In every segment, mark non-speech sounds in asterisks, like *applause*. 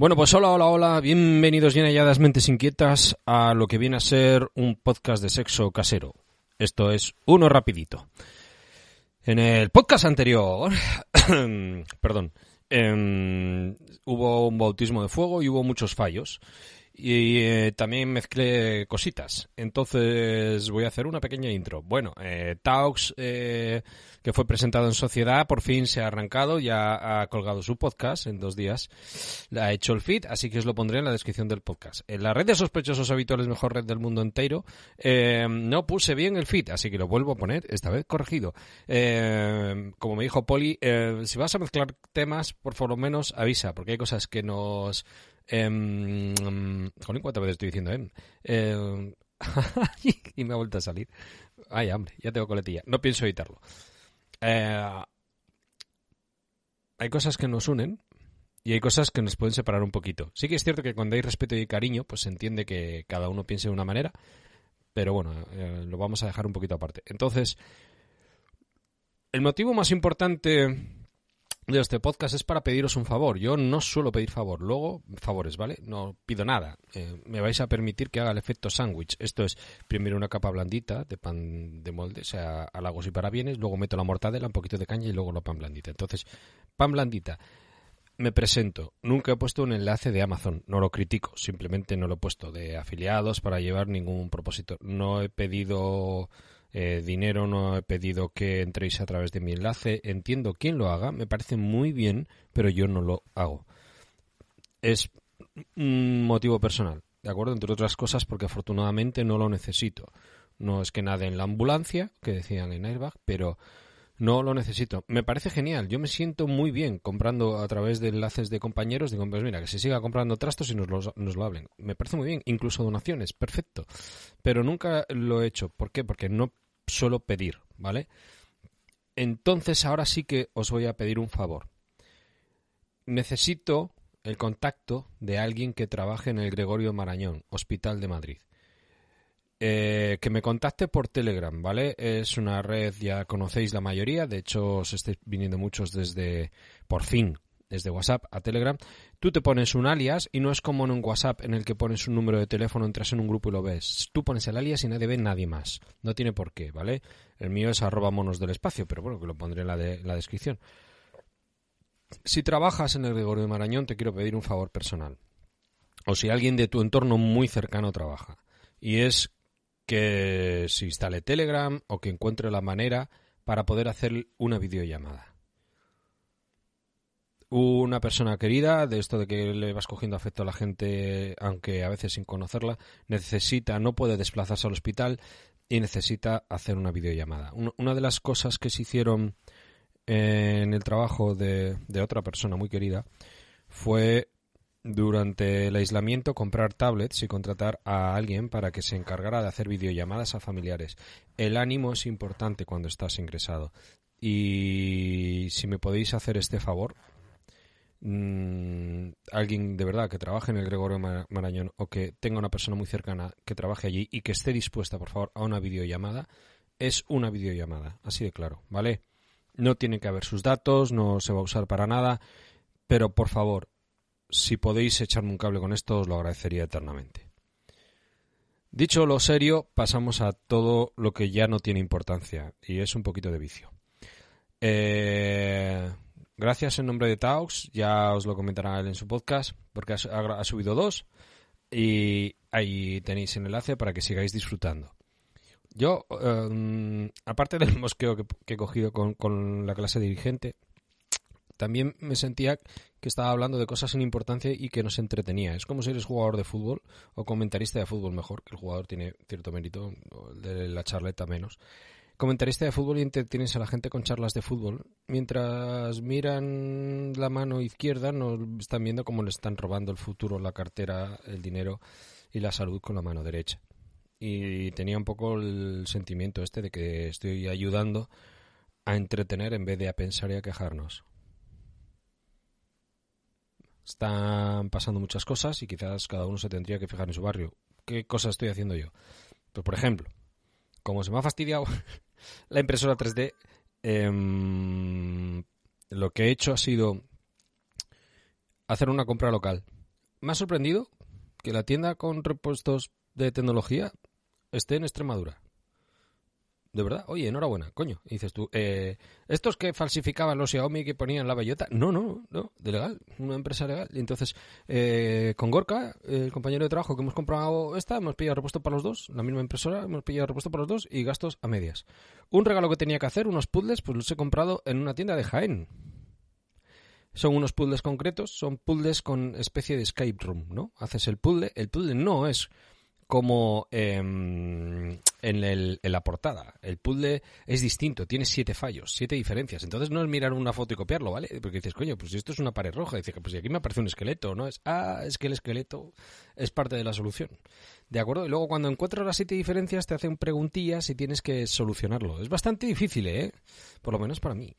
Bueno, pues hola, hola, hola, bienvenidos bien halladas mentes inquietas a lo que viene a ser un podcast de sexo casero. Esto es uno rapidito. En el podcast anterior, *coughs* perdón, em, hubo un bautismo de fuego y hubo muchos fallos y eh, también mezclé cositas. Entonces voy a hacer una pequeña intro. Bueno, eh, Taux, eh, que fue presentado en Sociedad, por fin se ha arrancado, ya ha colgado su podcast en dos días. Ha hecho el feed, así que os lo pondré en la descripción del podcast. En la red de sospechosos habituales, mejor red del mundo entero, eh, no puse bien el feed, así que lo vuelvo a poner, esta vez corregido. Eh, como me dijo Poli, eh, si vas a mezclar temas, por lo menos avisa, porque hay cosas que nos Eh, jolín, ¿cuántas veces estoy diciendo? Eh? Eh, *laughs* y me ha vuelto a salir. Ay, hombre, ya tengo coletilla. No pienso editarlo. Eh, hay cosas que nos unen y hay cosas que nos pueden separar un poquito. Sí que es cierto que cuando hay respeto y cariño, pues se entiende que cada uno piense de una manera, pero bueno, eh, lo vamos a dejar un poquito aparte. Entonces, el motivo más importante de este podcast es para pediros un favor. Yo no suelo pedir favor, luego favores, ¿vale? No pido nada. Eh, me vais a permitir que haga el efecto sándwich. Esto es primero una capa blandita de pan de molde, o sea, halagos y parabienes, luego meto la mortadela, un poquito de caña y luego la pan blandita. Entonces, pan blandita. Me presento. Nunca he puesto un enlace de Amazon. No lo critico. Simplemente no lo he puesto de afiliados para llevar ningún propósito. No he pedido eh, dinero, no he pedido que entréis a través de mi enlace. Entiendo quién lo haga, me parece muy bien, pero yo no lo hago. Es un motivo personal, ¿de acuerdo? Entre otras cosas porque afortunadamente no lo necesito. No es que nade en la ambulancia, que decían en Airbag, pero no lo necesito. Me parece genial. Yo me siento muy bien comprando a través de enlaces de compañeros. Digo, pues mira, que se siga comprando trastos y nos, los- nos lo hablen. Me parece muy bien. Incluso donaciones, perfecto. Pero nunca lo he hecho. ¿Por qué? Porque no suelo pedir, ¿vale? Entonces ahora sí que os voy a pedir un favor. Necesito el contacto de alguien que trabaje en el Gregorio Marañón, Hospital de Madrid. Eh, que me contacte por Telegram, ¿vale? Es una red, ya conocéis la mayoría, de hecho os estáis viniendo muchos desde, por fin, desde WhatsApp a Telegram. Tú te pones un alias y no es como en un WhatsApp en el que pones un número de teléfono, entras en un grupo y lo ves. Tú pones el alias y nadie ve nadie más. No tiene por qué, ¿vale? El mío es arroba monos del espacio, pero bueno, que lo pondré en la, de- la descripción. Si trabajas en el Gregorio de Marañón, te quiero pedir un favor personal. O si alguien de tu entorno muy cercano trabaja. Y es que se instale Telegram o que encuentre la manera para poder hacer una videollamada. Una persona querida, de esto de que le vas cogiendo afecto a la gente, aunque a veces sin conocerla, necesita, no puede desplazarse al hospital y necesita hacer una videollamada. Un- Una de las cosas que se hicieron en el trabajo de, de otra persona muy querida fue durante el aislamiento comprar tablets y contratar a alguien para que se encargara de hacer videollamadas a familiares. El ánimo es importante cuando estás ingresado. Y si me podéis hacer este favor, mm, alguien de verdad que trabaje en el Gregorio Mar- Marañón o que tenga una persona muy cercana que trabaje allí y que esté dispuesta, por favor, a una videollamada, es una videollamada, así de claro, ¿vale? No tiene que haber sus datos, no se va a usar para nada, pero por favor, si podéis echarme un cable con esto, os lo agradecería eternamente. Dicho lo serio, pasamos a todo lo que ya no tiene importancia y es un poquito de vicio. Eh, gracias en nombre de Taux, ya os lo comentará él en su podcast, porque ha, subido dos y ahí tenéis el enlace para que sigáis disfrutando. Yo, eh, aparte del mosqueo que, que he cogido con, con la clase dirigente, también me sentía que estaba hablando de cosas sin importancia y que nos entretenía. Es como si eres jugador de fútbol o comentarista de fútbol mejor, que el jugador tiene cierto mérito, o el de la charleta menos. Comentarista de fútbol y entretienes a la gente con charlas de fútbol. Mientras miran la mano izquierda, no están viendo cómo le están robando el futuro, la cartera, el dinero y la salud con la mano derecha. Y tenía un poco el sentimiento este de que estoy ayudando a entretener en vez de a pensar y a quejarnos. Están pasando muchas cosas y quizás cada uno se tendría que fijar en su barrio. ¿Qué cosas estoy haciendo yo? Pues, por ejemplo, como se me ha fastidiado *laughs* la impresora 3D, em, lo que he hecho ha sido hacer una compra local me ha sorprendido que la tienda con repuestos de tecnología esté en Extremadura. De verdad, oye, enhorabuena, coño. dices tú, eh, estos que falsificaban los Xiaomi que ponían la bellota, no, no, no, de legal, una empresa legal. Y entonces, eh, con Gorka, el compañero de trabajo que hemos comprado esta, hemos pillado repuesto para los dos, la misma impresora, hemos pillado repuesto para los dos y gastos a medias. Un regalo que tenía que hacer, unos puzzles, pues los he comprado en una tienda de Jaén. Son unos puzzles concretos, son puzzles con especie de escape room, ¿no? Haces el puzzle, el puzzle no es como em, en, el, en, la portada. El puzzle es distinto, tiene siete fallos, siete diferencias. Entonces no es mirar una foto y copiarlo, ¿vale? Porque dices, coño, pues esto es una pared roja. Dices, pues aquí me aparece un esqueleto, ¿no? Es, ah, es que el esqueleto es parte de la solución. ¿De acuerdo? Y luego cuando encuentras las siete diferencias te hacen preguntillas y tienes que solucionarlo. Es bastante difícil, ¿eh? Por lo menos para mí.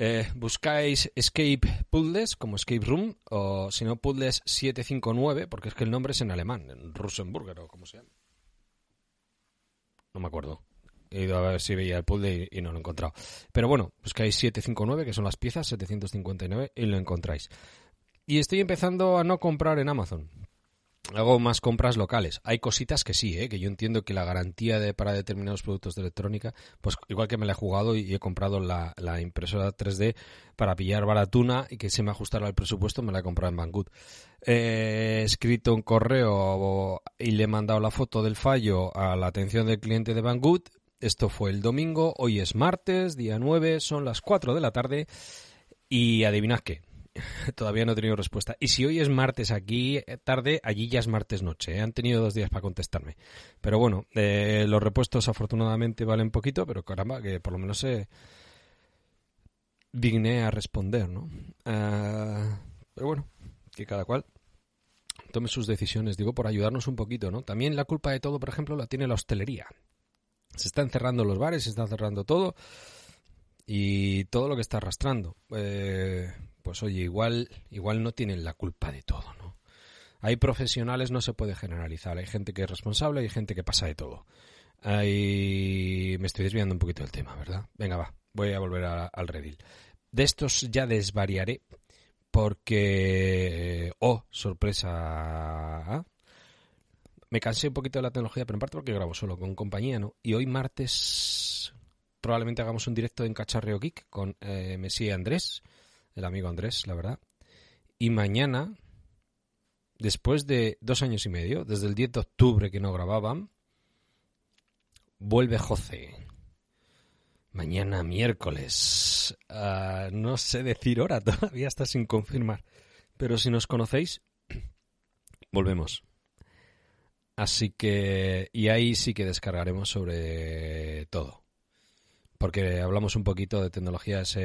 Eh, buscáis Escape Puzzles como Escape Room o si no Puzzles 759 porque es que el nombre es en alemán, en Rusenburger o como sea. No me acuerdo. He ido a ver si veía el puzzle y, y, no lo he encontrado. Pero bueno, buscáis 759 que son las piezas, 759 y lo encontráis. Y estoy empezando a no comprar en Amazon hago más compras locales. Hay cositas que sí, ¿eh? que yo entiendo que la garantía de, para determinados productos de electrónica, pues igual que me la he jugado y he comprado la, impresora 3D para pillar baratuna y que se me ajustara al presupuesto, me la he comprado en Banggood. he escrito un correo y le he mandado la foto del fallo a la atención del cliente de Banggood. Esto fue el domingo, hoy es martes, día 9, son las 4 de la tarde y adivinad qué, *laughs* Todavía no he tenido respuesta. Y si hoy es martes aquí eh, tarde, allí ya es martes noche. ¿eh? Han tenido dos días para contestarme. Pero bueno, eh, los repuestos afortunadamente valen poquito, pero caramba, que por lo menos se digné a responder, ¿no? Ah, pero bueno, que cada cual tome sus decisiones, digo, por ayudarnos un poquito, ¿no? También la culpa de todo, por ejemplo, la tiene la hostelería. Se están cerrando los bares, se está cerrando todo y todo lo que está arrastrando. Eh, pues oye, igual, igual no tienen la culpa de todo, ¿no? Hay profesionales, no se puede generalizar. Hay gente que es responsable, hay gente que pasa de todo. Hay... Me estoy desviando un poquito del tema, ¿verdad? Venga, va, voy a volver al redil. De estos ya desvariaré porque... Oh, sorpresa. ¿ah? Me cansé un poquito de la tecnología, pero en parte porque grabo solo con compañía, ¿no? Y hoy martes probablemente hagamos un directo en Cacharreo Geek con eh, Messi Andrés el amigo Andrés, la verdad. Y mañana, después de dos años y medio, desde el 10 de octubre que no grababan, vuelve José. Mañana miércoles. Ah, no sé decir hora, *laughs* todavía está sin confirmar. Pero si nos conocéis, *clears throat* volvemos. Así que, y ahí sí que descargaremos sobre todo porque hablamos un poquito de tecnología, es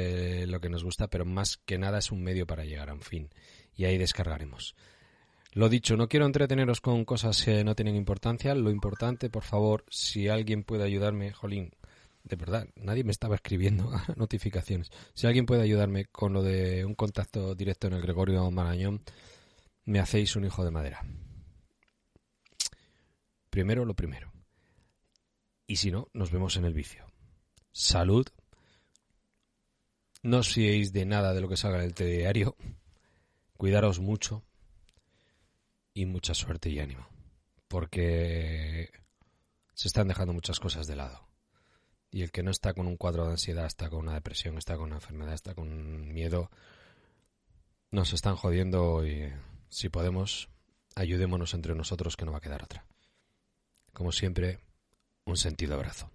lo que nos gusta, pero más que nada es un medio para llegar a un fin. Y ahí descargaremos. Lo dicho, no quiero entreteneros con cosas que no tienen importancia. Lo importante, por favor, si alguien puede ayudarme, Jolín, de verdad, nadie me estaba escribiendo *laughs* notificaciones. Si alguien puede ayudarme con lo de un contacto directo en el Gregorio Marañón, me hacéis un hijo de madera. Primero lo primero. Y si no, nos vemos en el vicio salud. No os fiéis de nada de lo que salga en el telediario. Cuidaros mucho. Y mucha suerte y ánimo. Porque se están dejando muchas cosas de lado. Y el que no está con un cuadro de ansiedad, está con una depresión, está con una enfermedad, está con miedo, nos están jodiendo y si podemos, ayudémonos entre nosotros que no va a quedar otra. Como siempre, un sentido abrazo.